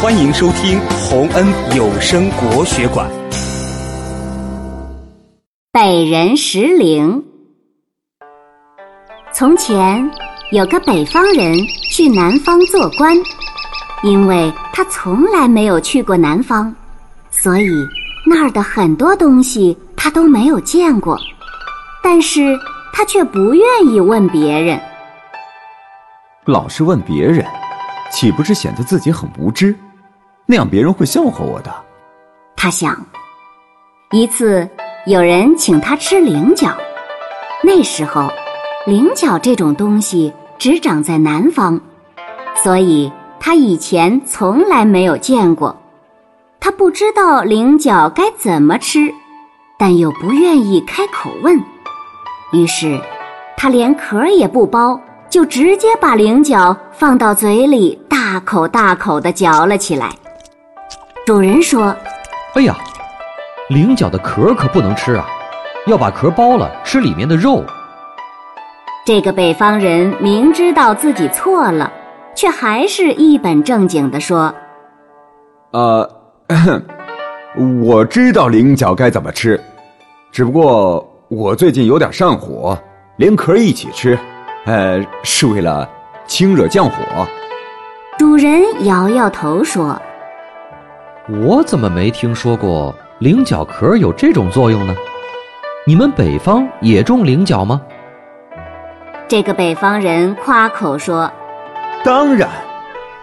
欢迎收听洪恩有声国学馆。北人石灵。从前有个北方人去南方做官，因为他从来没有去过南方，所以那儿的很多东西他都没有见过。但是他却不愿意问别人。老是问别人，岂不是显得自己很无知？那样别人会笑话我的。他想，一次有人请他吃菱角，那时候菱角这种东西只长在南方，所以他以前从来没有见过。他不知道菱角该怎么吃，但又不愿意开口问，于是他连壳也不剥，就直接把菱角放到嘴里，大口大口的嚼了起来。主人说：“哎呀，菱角的壳可不能吃啊，要把壳剥了吃里面的肉。”这个北方人明知道自己错了，却还是一本正经地说：“呃，我知道菱角该怎么吃，只不过我最近有点上火，连壳一起吃，呃，是为了清热降火。”主人摇摇头说。我怎么没听说过菱角壳有这种作用呢？你们北方也种菱角吗？这个北方人夸口说：“当然，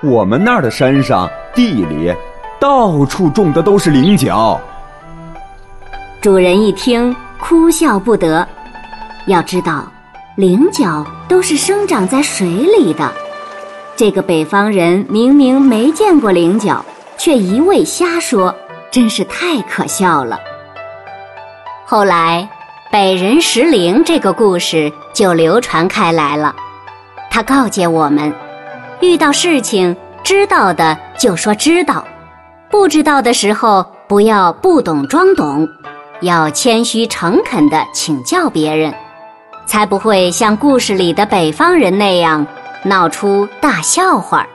我们那儿的山上、地里，到处种的都是菱角。”主人一听，哭笑不得。要知道，菱角都是生长在水里的。这个北方人明明没见过菱角。却一味瞎说，真是太可笑了。后来，北人石灵这个故事就流传开来了。他告诫我们：遇到事情，知道的就说知道，不知道的时候不要不懂装懂，要谦虚诚恳地请教别人，才不会像故事里的北方人那样闹出大笑话。